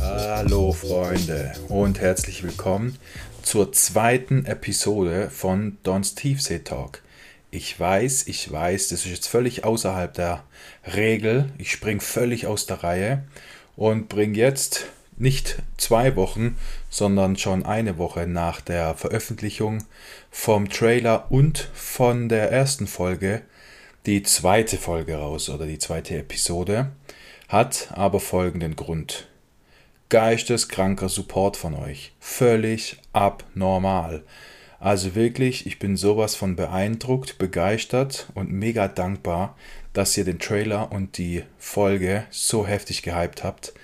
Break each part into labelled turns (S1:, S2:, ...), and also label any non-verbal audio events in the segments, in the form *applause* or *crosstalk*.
S1: Hallo Freunde und herzlich willkommen zur zweiten Episode von Don's Tiefsee Talk. Ich weiß, ich weiß, das ist jetzt völlig außerhalb der Regel. Ich springe völlig aus der Reihe und bringe jetzt nicht zwei Wochen, sondern schon eine Woche nach der Veröffentlichung vom Trailer und von der ersten Folge die zweite Folge raus oder die zweite Episode. Hat aber folgenden Grund. Geisteskranker Support von euch. Völlig abnormal. Also wirklich, ich bin sowas von beeindruckt, begeistert und mega dankbar, dass ihr den Trailer und die Folge so heftig gehypt habt.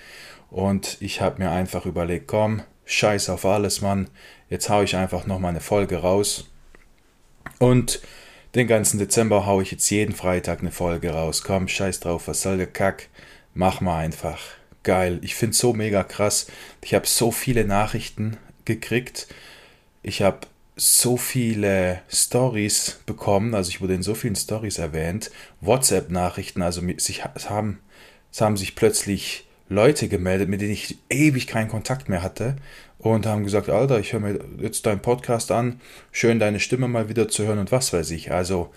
S1: Und ich habe mir einfach überlegt, komm, scheiß auf alles, Mann. Jetzt haue ich einfach nochmal eine Folge raus. Und den ganzen Dezember haue ich jetzt jeden Freitag eine Folge raus. Komm, scheiß drauf, was soll der Kack? Mach mal einfach. Geil. Ich finde es so mega krass. Ich habe so viele Nachrichten gekriegt. Ich habe so viele Stories bekommen, also ich wurde in so vielen Stories erwähnt, WhatsApp-Nachrichten, also es, haben, es haben sich plötzlich Leute gemeldet, mit denen ich ewig keinen Kontakt mehr hatte und haben gesagt, Alter, ich höre mir jetzt deinen Podcast an, schön deine Stimme mal wieder zu hören und was weiß ich. Also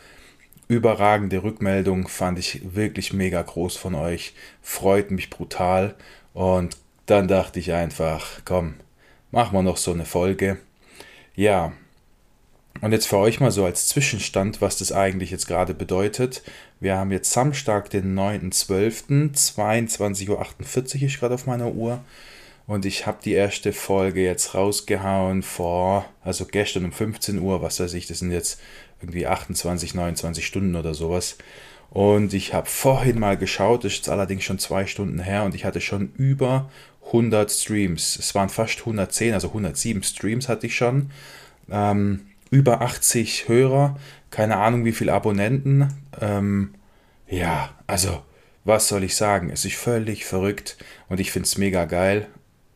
S1: überragende Rückmeldung fand ich wirklich mega groß von euch, freut mich brutal und dann dachte ich einfach, komm, machen wir noch so eine Folge. Ja, und jetzt für euch mal so als Zwischenstand, was das eigentlich jetzt gerade bedeutet. Wir haben jetzt Samstag, den 9.12., 22.48 Uhr ist gerade auf meiner Uhr. Und ich habe die erste Folge jetzt rausgehauen vor, also gestern um 15 Uhr, was weiß ich, das sind jetzt irgendwie 28, 29 Stunden oder sowas. Und ich habe vorhin mal geschaut, das ist jetzt allerdings schon zwei Stunden her und ich hatte schon über 100 Streams. Es waren fast 110, also 107 Streams hatte ich schon. Ähm, über 80 Hörer, keine Ahnung wie viele Abonnenten. Ähm, ja, also was soll ich sagen? Es ist völlig verrückt und ich finde es mega geil.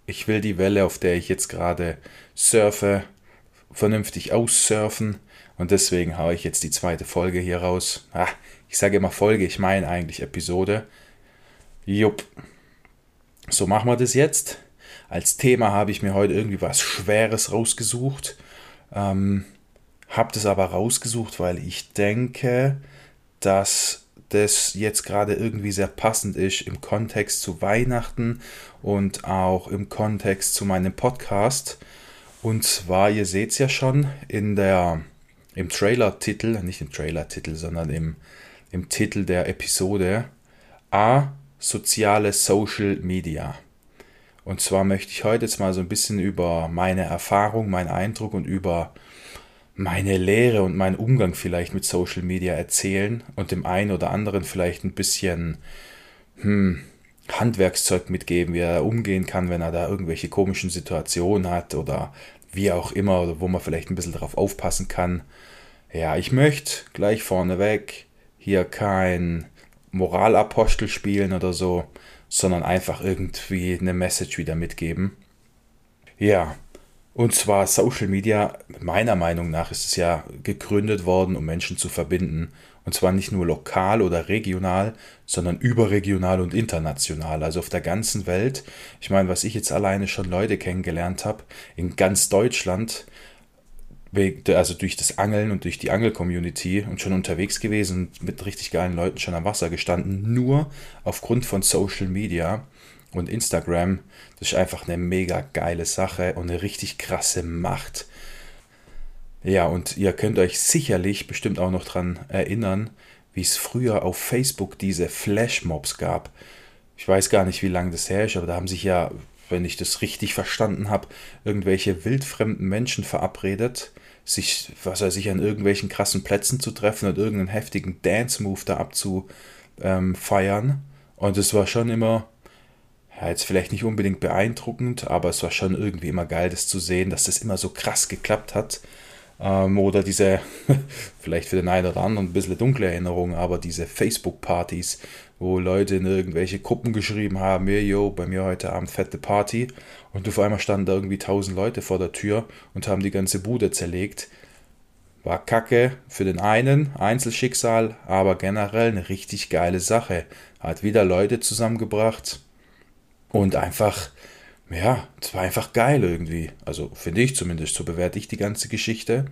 S1: Ich will die Welle, auf der ich jetzt gerade surfe, vernünftig aussurfen und deswegen haue ich jetzt die zweite Folge hier raus. Ah, ich sage immer Folge, ich meine eigentlich Episode. Jupp. So machen wir das jetzt. Als Thema habe ich mir heute irgendwie was Schweres rausgesucht. Ähm, habe das aber rausgesucht, weil ich denke, dass das jetzt gerade irgendwie sehr passend ist im Kontext zu Weihnachten und auch im Kontext zu meinem Podcast. Und zwar, ihr seht es ja schon in der, im Trailer-Titel, nicht im Trailer-Titel, sondern im, im Titel der Episode, A, soziale Social Media. Und zwar möchte ich heute jetzt mal so ein bisschen über meine Erfahrung, meinen Eindruck und über meine Lehre und meinen Umgang vielleicht mit Social Media erzählen und dem einen oder anderen vielleicht ein bisschen hm, Handwerkszeug mitgeben, wie er umgehen kann, wenn er da irgendwelche komischen Situationen hat oder wie auch immer, oder wo man vielleicht ein bisschen darauf aufpassen kann. Ja, ich möchte gleich vorneweg hier kein Moralapostel spielen oder so, sondern einfach irgendwie eine Message wieder mitgeben. Ja, und zwar Social Media, meiner Meinung nach ist es ja gegründet worden, um Menschen zu verbinden. Und zwar nicht nur lokal oder regional, sondern überregional und international, also auf der ganzen Welt. Ich meine, was ich jetzt alleine schon Leute kennengelernt habe, in ganz Deutschland, also durch das Angeln und durch die Angel-Community und schon unterwegs gewesen mit richtig geilen Leuten schon am Wasser gestanden, nur aufgrund von Social Media und Instagram, das ist einfach eine mega geile Sache und eine richtig krasse Macht. Ja, und ihr könnt euch sicherlich bestimmt auch noch daran erinnern, wie es früher auf Facebook diese Flashmobs gab. Ich weiß gar nicht, wie lange das her ist, aber da haben sich ja, wenn ich das richtig verstanden habe, irgendwelche wildfremden Menschen verabredet, sich, was weiß ich, an irgendwelchen krassen Plätzen zu treffen und irgendeinen heftigen Dance-Move da abzufeiern. Und es war schon immer ja, jetzt vielleicht nicht unbedingt beeindruckend, aber es war schon irgendwie immer geil, das zu sehen, dass das immer so krass geklappt hat. Ähm, oder diese, *laughs* vielleicht für den einen oder anderen ein bisschen dunkle Erinnerung, aber diese Facebook-Partys, wo Leute in irgendwelche Gruppen geschrieben haben, hey, yo, bei mir heute Abend fette Party. Und auf einmal standen da irgendwie tausend Leute vor der Tür und haben die ganze Bude zerlegt. War kacke für den einen, Einzelschicksal, aber generell eine richtig geile Sache. Hat wieder Leute zusammengebracht und einfach, ja, es war einfach geil irgendwie. Also finde ich zumindest, so bewerte ich die ganze Geschichte.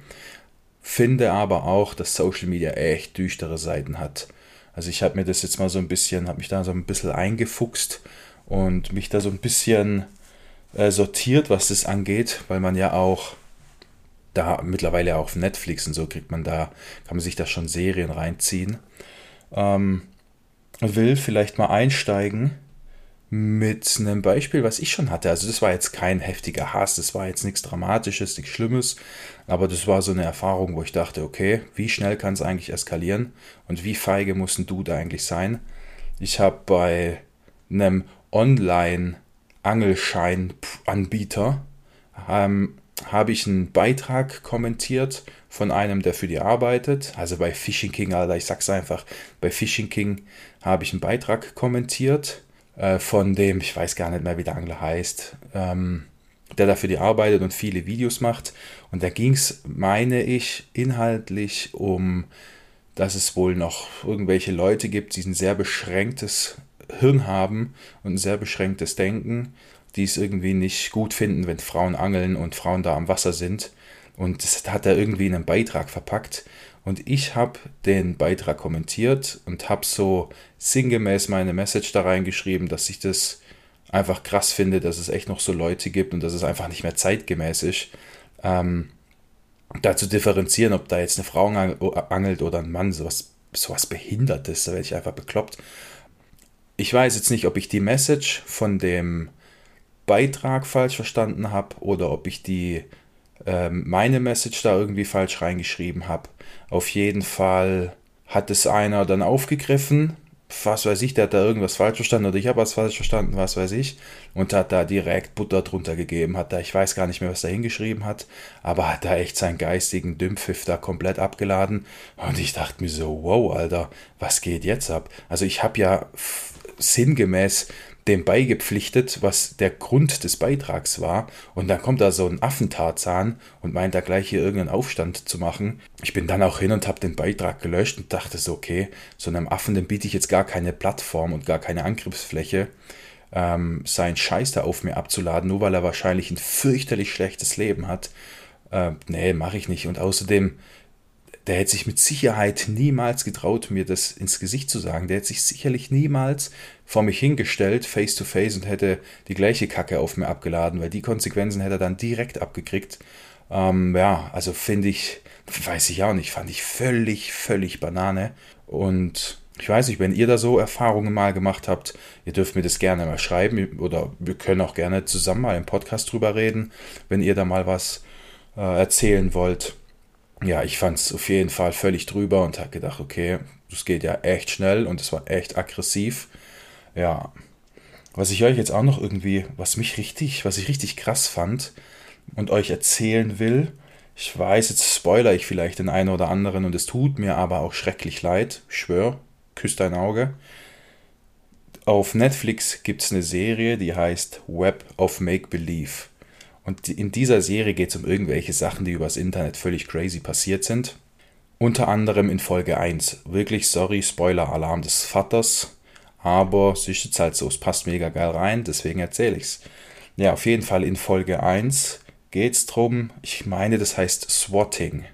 S1: Finde aber auch, dass Social Media echt düstere Seiten hat. Also ich habe mir das jetzt mal so ein bisschen, habe mich da so ein bisschen eingefuchst und mich da so ein bisschen äh, sortiert, was das angeht, weil man ja auch da mittlerweile auch auf Netflix und so kriegt man da, kann man sich da schon Serien reinziehen. Ähm, will vielleicht mal einsteigen mit einem Beispiel, was ich schon hatte. Also das war jetzt kein heftiger Hass, das war jetzt nichts Dramatisches, nichts Schlimmes, aber das war so eine Erfahrung, wo ich dachte, okay, wie schnell kann es eigentlich eskalieren und wie feige muss ein Dude eigentlich sein? Ich habe bei einem Online-Angelschein-Anbieter ähm, habe ich einen Beitrag kommentiert von einem, der für die arbeitet. Also bei Fishing King, Alter, ich sag's einfach, bei Fishing King habe ich einen Beitrag kommentiert äh, von dem, ich weiß gar nicht mehr, wie der Angler heißt, ähm, der dafür die arbeitet und viele Videos macht. Und da ging es, meine ich, inhaltlich um, dass es wohl noch irgendwelche Leute gibt, die ein sehr beschränktes Hirn haben und ein sehr beschränktes Denken, die es irgendwie nicht gut finden, wenn Frauen angeln und Frauen da am Wasser sind. Und das hat er irgendwie in einen Beitrag verpackt. Und ich habe den Beitrag kommentiert und habe so sinngemäß meine Message da reingeschrieben, dass ich das einfach krass finde, dass es echt noch so Leute gibt und dass es einfach nicht mehr zeitgemäß ist, ähm, da zu differenzieren, ob da jetzt eine Frau angelt oder ein Mann, sowas, sowas Behindertes, da werde ich einfach bekloppt. Ich weiß jetzt nicht, ob ich die Message von dem Beitrag falsch verstanden habe oder ob ich die meine Message da irgendwie falsch reingeschrieben habe. Auf jeden Fall hat es einer dann aufgegriffen, was weiß ich, der hat da irgendwas falsch verstanden oder ich habe was falsch verstanden, was weiß ich, und hat da direkt Butter drunter gegeben, hat da, ich weiß gar nicht mehr, was er hingeschrieben hat, aber hat da echt seinen geistigen Dümpfiff da komplett abgeladen und ich dachte mir so, wow, Alter, was geht jetzt ab? Also ich habe ja sinngemäß dem beigepflichtet, was der Grund des Beitrags war. Und dann kommt da so ein Affentarzahn und meint da gleich hier irgendeinen Aufstand zu machen. Ich bin dann auch hin und habe den Beitrag gelöscht und dachte so, okay, so einem Affen, dem biete ich jetzt gar keine Plattform und gar keine Angriffsfläche, ähm, seinen Scheiß da auf mir abzuladen, nur weil er wahrscheinlich ein fürchterlich schlechtes Leben hat. Äh, nee, mache ich nicht. Und außerdem der hätte sich mit Sicherheit niemals getraut, mir das ins Gesicht zu sagen. Der hätte sich sicherlich niemals vor mich hingestellt, face to face, und hätte die gleiche Kacke auf mir abgeladen, weil die Konsequenzen hätte er dann direkt abgekriegt. Ähm, ja, also finde ich, weiß ich auch nicht, fand ich völlig, völlig Banane. Und ich weiß nicht, wenn ihr da so Erfahrungen mal gemacht habt, ihr dürft mir das gerne mal schreiben oder wir können auch gerne zusammen mal im Podcast drüber reden, wenn ihr da mal was äh, erzählen wollt ja, ich fand es auf jeden Fall völlig drüber und habe gedacht, okay, das geht ja echt schnell und es war echt aggressiv. Ja, was ich euch jetzt auch noch irgendwie, was mich richtig, was ich richtig krass fand und euch erzählen will, ich weiß, jetzt spoiler ich vielleicht den einen oder anderen und es tut mir aber auch schrecklich leid, ich schwöre, küsst dein Auge. Auf Netflix gibt es eine Serie, die heißt Web of Make Believe. Und in dieser Serie geht es um irgendwelche Sachen, die übers Internet völlig crazy passiert sind. Unter anderem in Folge 1. Wirklich, sorry, Spoiler-Alarm des Vaters. Aber es ist halt so, es passt mega geil rein, deswegen erzähle ich es. Ja, auf jeden Fall in Folge 1 geht es darum, ich meine, das heißt Swatting.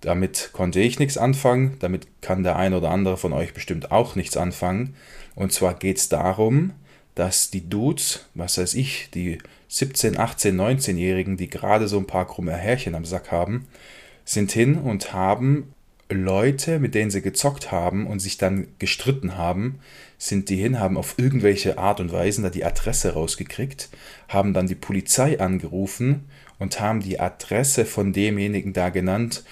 S1: Damit konnte ich nichts anfangen, damit kann der ein oder andere von euch bestimmt auch nichts anfangen. Und zwar geht es darum, dass die Dudes, was weiß ich, die 17, 18, 19-Jährigen, die gerade so ein paar krumme Härchen am Sack haben, sind hin und haben Leute, mit denen sie gezockt haben und sich dann gestritten haben, sind die hin, haben auf irgendwelche Art und Weise da die Adresse rausgekriegt, haben dann die Polizei angerufen und haben die Adresse von demjenigen da genannt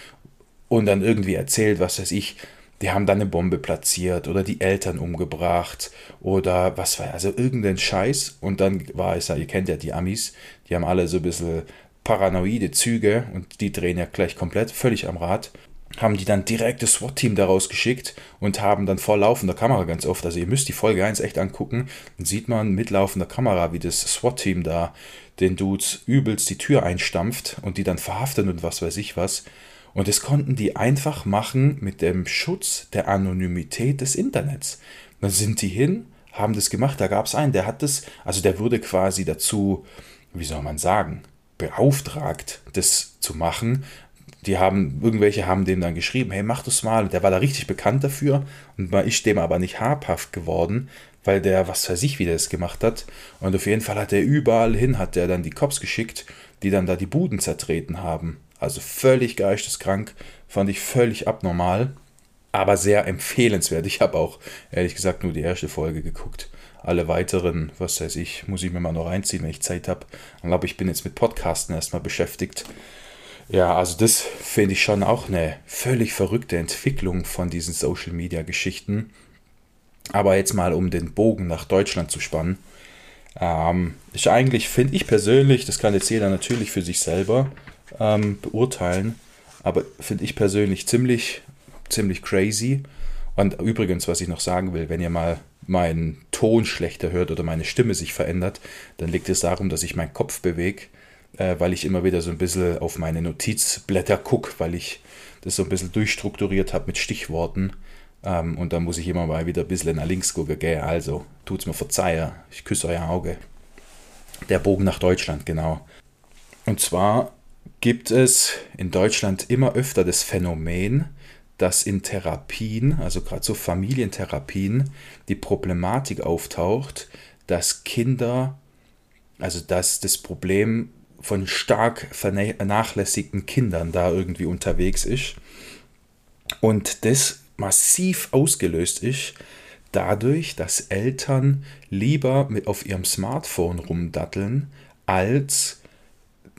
S1: und dann irgendwie erzählt, was weiß ich, die haben dann eine Bombe platziert oder die Eltern umgebracht oder was war, also irgendein Scheiß. Und dann war es ja, ihr kennt ja die Amis, die haben alle so ein bisschen paranoide Züge und die drehen ja gleich komplett völlig am Rad haben die dann direkt das SWAT-Team daraus geschickt und haben dann vor laufender Kamera ganz oft, also ihr müsst die Folge 1 echt angucken, dann sieht man mit laufender Kamera, wie das SWAT-Team da den Dudes übelst die Tür einstampft und die dann verhaften und was weiß ich was. Und das konnten die einfach machen mit dem Schutz der Anonymität des Internets. Dann sind die hin, haben das gemacht, da gab es einen, der hat das, also der wurde quasi dazu, wie soll man sagen, beauftragt, das zu machen, die haben, irgendwelche haben dem dann geschrieben, hey, mach das mal. Der war da richtig bekannt dafür und war ich dem aber nicht habhaft geworden, weil der, was weiß ich, wie der es gemacht hat. Und auf jeden Fall hat er überall hin, hat er dann die Cops geschickt, die dann da die Buden zertreten haben. Also völlig geisteskrank, fand ich völlig abnormal, aber sehr empfehlenswert. Ich habe auch, ehrlich gesagt, nur die erste Folge geguckt. Alle weiteren, was weiß ich, muss ich mir mal noch reinziehen, wenn ich Zeit habe. Ich glaube, ich bin jetzt mit Podcasten erstmal beschäftigt. Ja, also das finde ich schon auch eine völlig verrückte Entwicklung von diesen Social-Media-Geschichten. Aber jetzt mal, um den Bogen nach Deutschland zu spannen. Ähm, ich eigentlich, finde ich persönlich, das kann jetzt jeder natürlich für sich selber ähm, beurteilen, aber finde ich persönlich ziemlich, ziemlich crazy. Und übrigens, was ich noch sagen will, wenn ihr mal meinen Ton schlechter hört oder meine Stimme sich verändert, dann liegt es darum, dass ich meinen Kopf bewege äh, weil ich immer wieder so ein bisschen auf meine Notizblätter gucke, weil ich das so ein bisschen durchstrukturiert habe mit Stichworten. Ähm, und dann muss ich immer mal wieder ein bisschen nach links gucken. Gell? Also, tut's mir verzeihen, ich küsse euer Auge. Der Bogen nach Deutschland, genau. Und zwar gibt es in Deutschland immer öfter das Phänomen, dass in Therapien, also gerade so Familientherapien, die Problematik auftaucht, dass Kinder, also dass das Problem von stark vernachlässigten Kindern da irgendwie unterwegs ist. Und das massiv ausgelöst ist dadurch, dass Eltern lieber mit auf ihrem Smartphone rumdatteln, als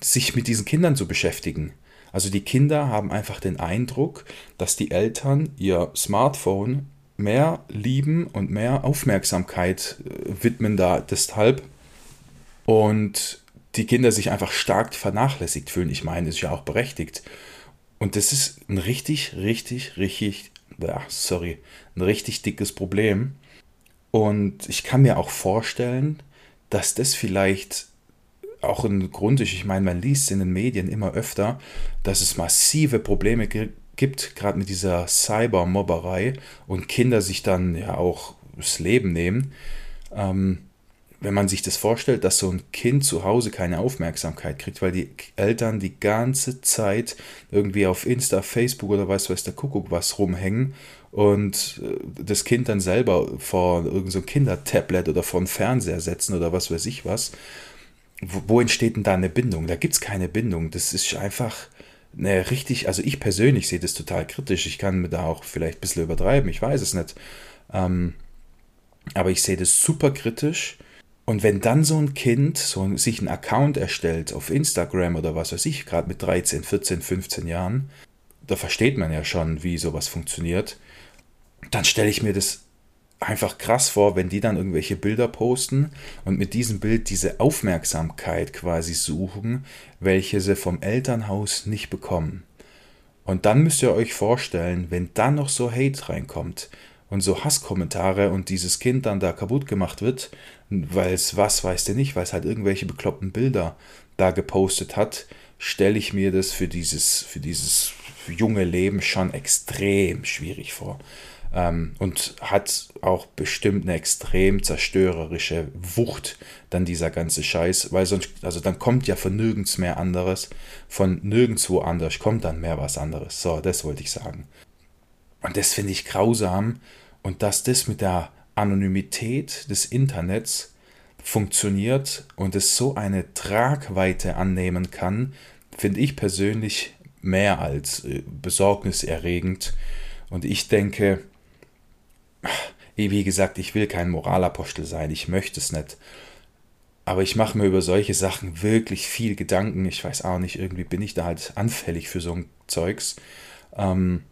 S1: sich mit diesen Kindern zu beschäftigen. Also die Kinder haben einfach den Eindruck, dass die Eltern ihr Smartphone mehr lieben und mehr Aufmerksamkeit äh, widmen da deshalb. Und die Kinder sich einfach stark vernachlässigt fühlen. Ich meine, das ist ja auch berechtigt. Und das ist ein richtig, richtig, richtig, sorry, ein richtig dickes Problem. Und ich kann mir auch vorstellen, dass das vielleicht auch ein Grund ist. Ich meine, man liest in den Medien immer öfter, dass es massive Probleme gibt, gerade mit dieser Cybermobberei und Kinder sich dann ja auch das Leben nehmen. Ähm, wenn man sich das vorstellt, dass so ein Kind zu Hause keine Aufmerksamkeit kriegt, weil die Eltern die ganze Zeit irgendwie auf Insta, Facebook oder weiß weiß der Kuckuck was rumhängen und äh, das Kind dann selber vor irgendein so Kindertablet oder vor einen Fernseher setzen oder was weiß ich was, wo, wo entsteht denn da eine Bindung? Da gibt es keine Bindung. Das ist einfach eine richtig, also ich persönlich sehe das total kritisch. Ich kann mir da auch vielleicht ein bisschen übertreiben, ich weiß es nicht. Ähm, aber ich sehe das super kritisch und wenn dann so ein Kind so sich einen Account erstellt auf Instagram oder was weiß ich, gerade mit 13, 14, 15 Jahren, da versteht man ja schon, wie sowas funktioniert, dann stelle ich mir das einfach krass vor, wenn die dann irgendwelche Bilder posten und mit diesem Bild diese Aufmerksamkeit quasi suchen, welche sie vom Elternhaus nicht bekommen. Und dann müsst ihr euch vorstellen, wenn dann noch so Hate reinkommt, und so Hasskommentare und dieses Kind dann da kaputt gemacht wird, weil es was weiß der nicht, weil es halt irgendwelche bekloppten Bilder da gepostet hat, stelle ich mir das für dieses, für dieses junge Leben schon extrem schwierig vor. Ähm, und hat auch bestimmt eine extrem zerstörerische Wucht, dann dieser ganze Scheiß, weil sonst, also dann kommt ja von nirgends mehr anderes, von nirgendwo anders kommt dann mehr was anderes. So, das wollte ich sagen. Und das finde ich grausam und dass das mit der Anonymität des Internets funktioniert und es so eine Tragweite annehmen kann, finde ich persönlich mehr als äh, besorgniserregend. Und ich denke, wie gesagt, ich will kein Moralapostel sein, ich möchte es nicht. Aber ich mache mir über solche Sachen wirklich viel Gedanken. Ich weiß auch nicht, irgendwie bin ich da halt anfällig für so ein Zeugs. Ähm,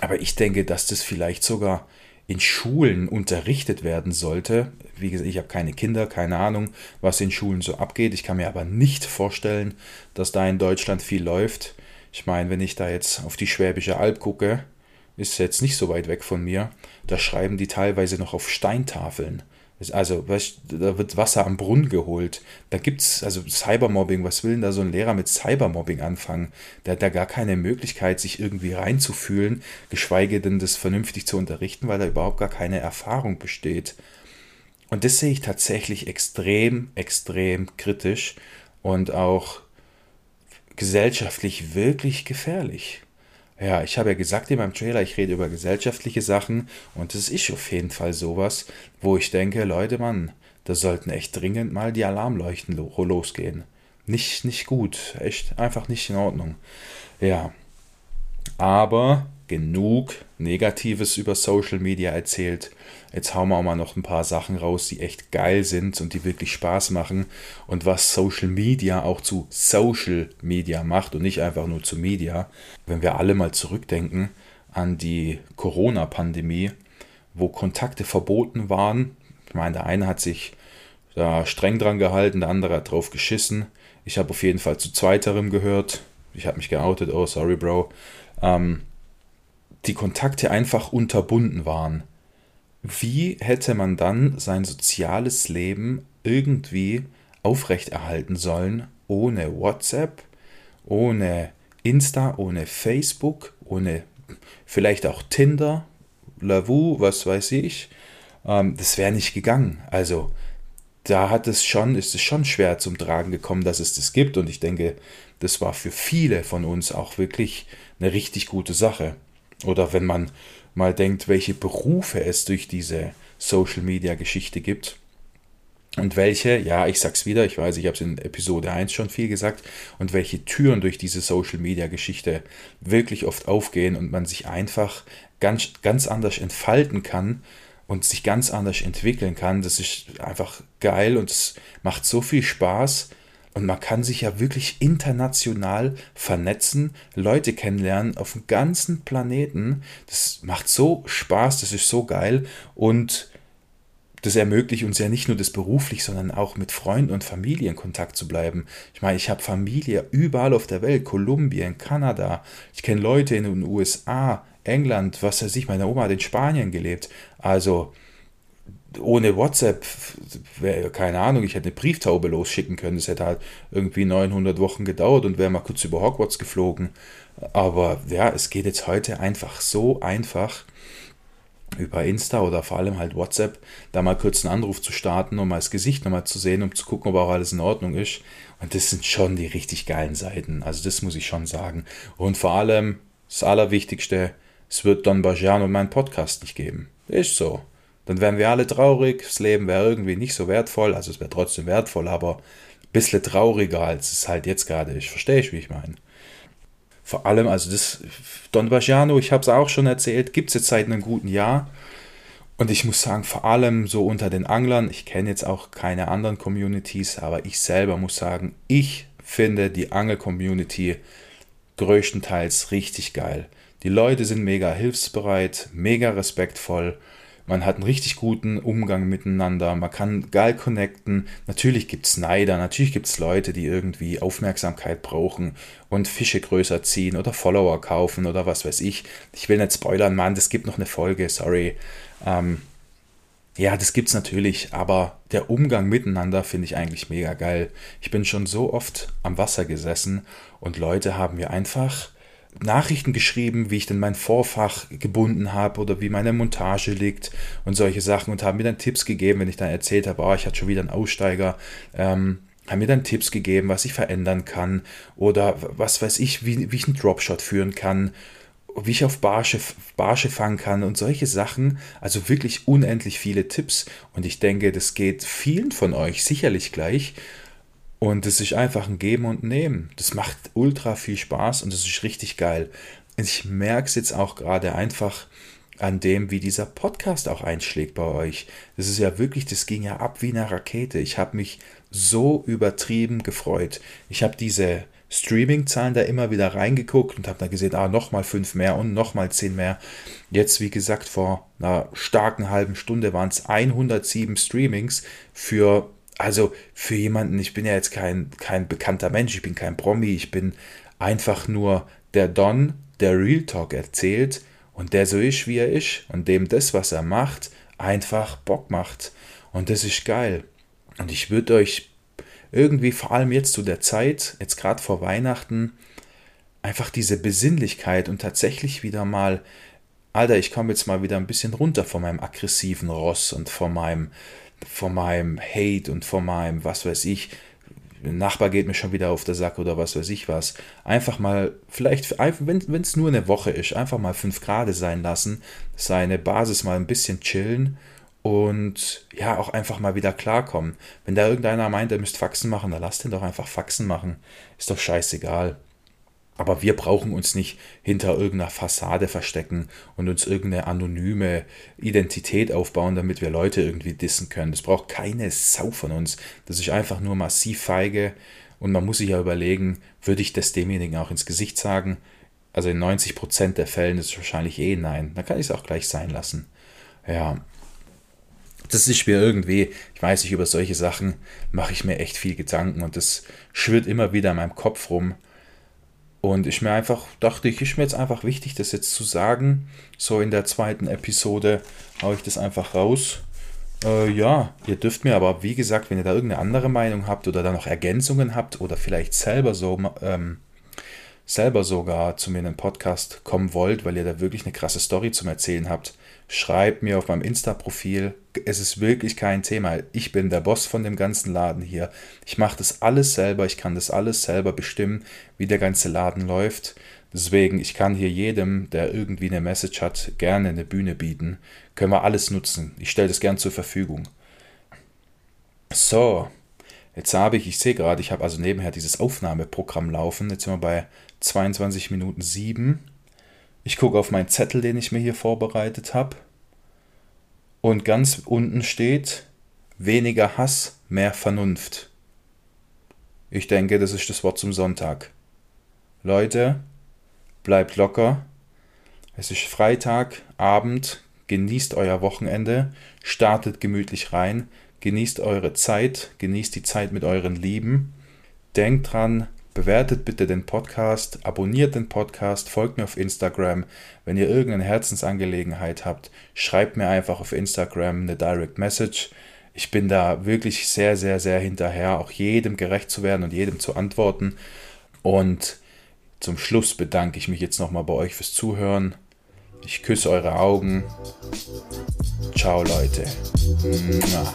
S1: aber ich denke, dass das vielleicht sogar in Schulen unterrichtet werden sollte. Wie gesagt, ich habe keine Kinder, keine Ahnung, was in Schulen so abgeht. Ich kann mir aber nicht vorstellen, dass da in Deutschland viel läuft. Ich meine, wenn ich da jetzt auf die Schwäbische Alb gucke, ist jetzt nicht so weit weg von mir, da schreiben die teilweise noch auf Steintafeln. Also, da wird Wasser am Brunnen geholt. Da gibt es, also Cybermobbing, was will denn da so ein Lehrer mit Cybermobbing anfangen? Der hat da gar keine Möglichkeit, sich irgendwie reinzufühlen, geschweige denn das vernünftig zu unterrichten, weil da überhaupt gar keine Erfahrung besteht. Und das sehe ich tatsächlich extrem, extrem kritisch und auch gesellschaftlich wirklich gefährlich. Ja, ich habe ja gesagt in meinem Trailer, ich rede über gesellschaftliche Sachen und das ist auf jeden Fall sowas, wo ich denke, Leute, Mann, da sollten echt dringend mal die Alarmleuchten losgehen. Nicht, nicht gut, echt einfach nicht in Ordnung. Ja, aber genug Negatives über Social Media erzählt. Jetzt hauen wir auch mal noch ein paar Sachen raus, die echt geil sind und die wirklich Spaß machen und was Social Media auch zu Social Media macht und nicht einfach nur zu Media. Wenn wir alle mal zurückdenken an die Corona-Pandemie, wo Kontakte verboten waren. Ich meine, der eine hat sich da streng dran gehalten, der andere hat drauf geschissen. Ich habe auf jeden Fall zu zweiterem gehört. Ich habe mich geoutet, oh sorry, Bro. Ähm, die Kontakte einfach unterbunden waren, wie hätte man dann sein soziales Leben irgendwie aufrechterhalten sollen ohne WhatsApp, ohne Insta, ohne Facebook, ohne vielleicht auch Tinder, Lavu, was weiß ich. Ähm, das wäre nicht gegangen. Also da hat es schon, ist es schon schwer zum Tragen gekommen, dass es das gibt. Und ich denke, das war für viele von uns auch wirklich eine richtig gute Sache. Oder wenn man mal denkt, welche Berufe es durch diese Social Media Geschichte gibt. Und welche, ja, ich sag's wieder, ich weiß, ich habe es in Episode 1 schon viel gesagt, und welche Türen durch diese Social Media Geschichte wirklich oft aufgehen und man sich einfach ganz, ganz anders entfalten kann und sich ganz anders entwickeln kann. Das ist einfach geil und es macht so viel Spaß und man kann sich ja wirklich international vernetzen, Leute kennenlernen auf dem ganzen Planeten. Das macht so Spaß, das ist so geil. Und das ermöglicht uns ja nicht nur das beruflich, sondern auch mit Freunden und Familie in Kontakt zu bleiben. Ich meine, ich habe Familie überall auf der Welt, Kolumbien, Kanada. Ich kenne Leute in den USA, England, was weiß ich, meine Oma hat in Spanien gelebt. Also, ohne WhatsApp, wär, keine Ahnung, ich hätte eine Brieftaube losschicken können. Das hätte halt irgendwie 900 Wochen gedauert und wäre mal kurz über Hogwarts geflogen. Aber ja, es geht jetzt heute einfach so einfach über Insta oder vor allem halt WhatsApp, da mal kurz einen Anruf zu starten, um mal das Gesicht nochmal zu sehen, um zu gucken, ob auch alles in Ordnung ist. Und das sind schon die richtig geilen Seiten. Also das muss ich schon sagen. Und vor allem, das Allerwichtigste, es wird Don Bajan und meinen Podcast nicht geben. Ist so dann wären wir alle traurig, das Leben wäre irgendwie nicht so wertvoll, also es wäre trotzdem wertvoll, aber ein bisschen trauriger, als es halt jetzt gerade ist. Verstehe ich, wie ich meine. Vor allem, also das Don Bagiano, ich habe es auch schon erzählt, gibt es jetzt seit einem guten Jahr. Und ich muss sagen, vor allem so unter den Anglern, ich kenne jetzt auch keine anderen Communities, aber ich selber muss sagen, ich finde die Angel-Community größtenteils richtig geil. Die Leute sind mega hilfsbereit, mega respektvoll man hat einen richtig guten Umgang miteinander, man kann geil connecten. Natürlich gibt es Neider, natürlich gibt es Leute, die irgendwie Aufmerksamkeit brauchen und Fische größer ziehen oder Follower kaufen oder was weiß ich. Ich will nicht spoilern, Mann, das gibt noch eine Folge, sorry. Ähm, ja, das gibt's natürlich, aber der Umgang miteinander finde ich eigentlich mega geil. Ich bin schon so oft am Wasser gesessen und Leute haben mir einfach Nachrichten geschrieben, wie ich denn mein Vorfach gebunden habe oder wie meine Montage liegt und solche Sachen und haben mir dann Tipps gegeben, wenn ich dann erzählt habe, oh, ich hatte schon wieder einen Aussteiger, ähm, haben mir dann Tipps gegeben, was ich verändern kann oder was weiß ich, wie, wie ich einen Dropshot führen kann, wie ich auf Barsche, Barsche fangen kann und solche Sachen. Also wirklich unendlich viele Tipps und ich denke, das geht vielen von euch sicherlich gleich. Und es ist einfach ein Geben und Nehmen. Das macht ultra viel Spaß und das ist richtig geil. Ich merke es jetzt auch gerade einfach an dem, wie dieser Podcast auch einschlägt bei euch. Das ist ja wirklich, das ging ja ab wie eine Rakete. Ich habe mich so übertrieben gefreut. Ich habe diese Streaming-Zahlen da immer wieder reingeguckt und habe da gesehen, ah, nochmal fünf mehr und nochmal zehn mehr. Jetzt, wie gesagt, vor einer starken halben Stunde waren es 107 Streamings für, also für jemanden, ich bin ja jetzt kein, kein bekannter Mensch, ich bin kein Promi, ich bin einfach nur der Don, der Real Talk erzählt und der so ist, wie er ist und dem das, was er macht, einfach Bock macht. Und das ist geil. Und ich würde euch irgendwie, vor allem jetzt zu der Zeit, jetzt gerade vor Weihnachten, einfach diese Besinnlichkeit und tatsächlich wieder mal, Alter, ich komme jetzt mal wieder ein bisschen runter von meinem aggressiven Ross und von meinem, von meinem Hate und von meinem, was weiß ich, Nachbar geht mir schon wieder auf der Sack oder was weiß ich was. Einfach mal, vielleicht, wenn es nur eine Woche ist, einfach mal 5 Grad sein lassen, seine Basis mal ein bisschen chillen und ja, auch einfach mal wieder klarkommen. Wenn da irgendeiner meint, er müsste Faxen machen, dann lasst ihn doch einfach Faxen machen. Ist doch scheißegal. Aber wir brauchen uns nicht hinter irgendeiner Fassade verstecken und uns irgendeine anonyme Identität aufbauen, damit wir Leute irgendwie dissen können. Das braucht keine Sau von uns. Das ist einfach nur massiv feige. Und man muss sich ja überlegen, würde ich das demjenigen auch ins Gesicht sagen? Also in 90% der Fällen ist es wahrscheinlich eh nein. Dann kann ich es auch gleich sein lassen. Ja. Das ist mir irgendwie, ich weiß nicht, über solche Sachen mache ich mir echt viel Gedanken und das schwirrt immer wieder in meinem Kopf rum und ich mir einfach dachte, ich ist mir jetzt einfach wichtig, das jetzt zu sagen. So in der zweiten Episode haue ich das einfach raus. Äh, ja, ihr dürft mir aber, wie gesagt, wenn ihr da irgendeine andere Meinung habt oder da noch Ergänzungen habt oder vielleicht selber so ähm, selber sogar zu mir in den Podcast kommen wollt, weil ihr da wirklich eine krasse Story zum Erzählen habt, schreibt mir auf meinem Insta-Profil. Es ist wirklich kein Thema. Ich bin der Boss von dem ganzen Laden hier. Ich mache das alles selber. Ich kann das alles selber bestimmen, wie der ganze Laden läuft. Deswegen, ich kann hier jedem, der irgendwie eine Message hat, gerne eine Bühne bieten. Können wir alles nutzen. Ich stelle das gern zur Verfügung. So, jetzt habe ich, ich sehe gerade, ich habe also nebenher dieses Aufnahmeprogramm laufen. Jetzt sind wir bei 22 Minuten 7. Ich gucke auf meinen Zettel, den ich mir hier vorbereitet habe. Und ganz unten steht, weniger Hass, mehr Vernunft. Ich denke, das ist das Wort zum Sonntag. Leute, bleibt locker. Es ist Freitag, Abend, genießt euer Wochenende, startet gemütlich rein, genießt eure Zeit, genießt die Zeit mit euren Lieben. Denkt dran, Bewertet bitte den Podcast, abonniert den Podcast, folgt mir auf Instagram. Wenn ihr irgendeine Herzensangelegenheit habt, schreibt mir einfach auf Instagram eine Direct Message. Ich bin da wirklich sehr, sehr, sehr hinterher, auch jedem gerecht zu werden und jedem zu antworten. Und zum Schluss bedanke ich mich jetzt nochmal bei euch fürs Zuhören. Ich küsse eure Augen. Ciao Leute. Mua.